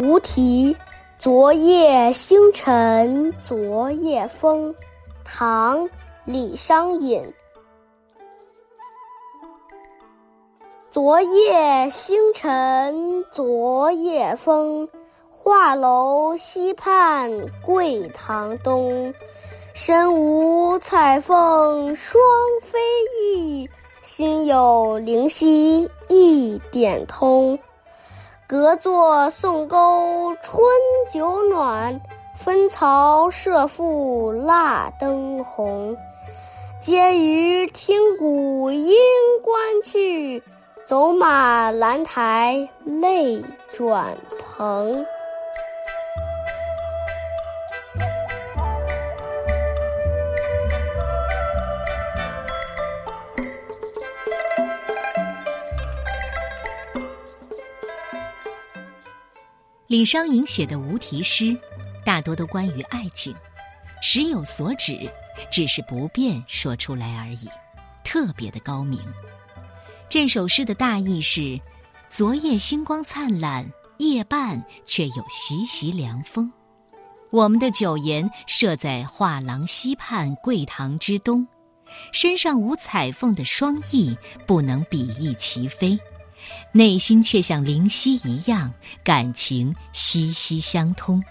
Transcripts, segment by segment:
无题，昨夜星辰昨夜风，唐·李商隐。昨夜星辰昨夜风，画楼西畔桂堂东。身无彩凤双飞翼，心有灵犀一点通。隔座送钩春酒暖，分曹射覆蜡灯红。嗟余听鼓应官去，走马兰台泪转蓬。李商隐写的无题诗，大多都关于爱情，时有所指，只是不便说出来而已，特别的高明。这首诗的大意是：昨夜星光灿烂，夜半却有习习凉风。我们的酒筵设在画廊西畔桂堂之东，身上无彩凤的双翼不能比翼齐飞。内心却像灵犀一样，感情息息相通，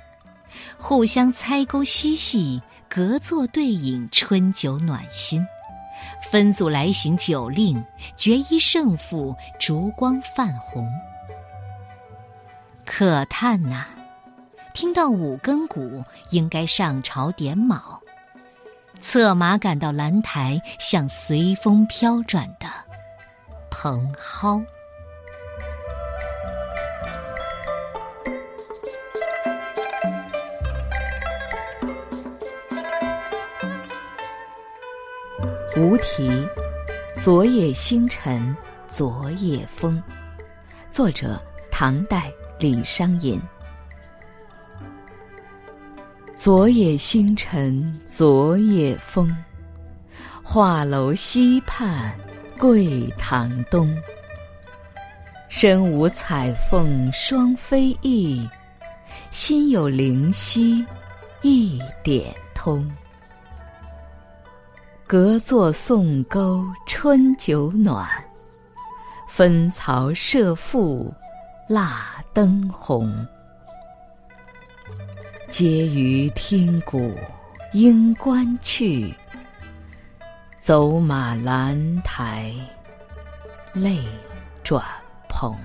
互相猜勾嬉戏，隔座对饮春酒暖心。分组来行酒令，决一胜负，烛光泛红。可叹呐，听到五更鼓，应该上朝点卯，策马赶到兰台，像随风飘转的蓬蒿。无题，昨夜星辰昨夜风。作者：唐代李商隐。昨夜星辰昨夜风，画楼西畔桂堂东。身无彩凤双飞翼，心有灵犀一点通。隔座送钩春酒暖，分曹射覆蜡灯红。嗟余听鼓应官去，走马兰台泪转蓬。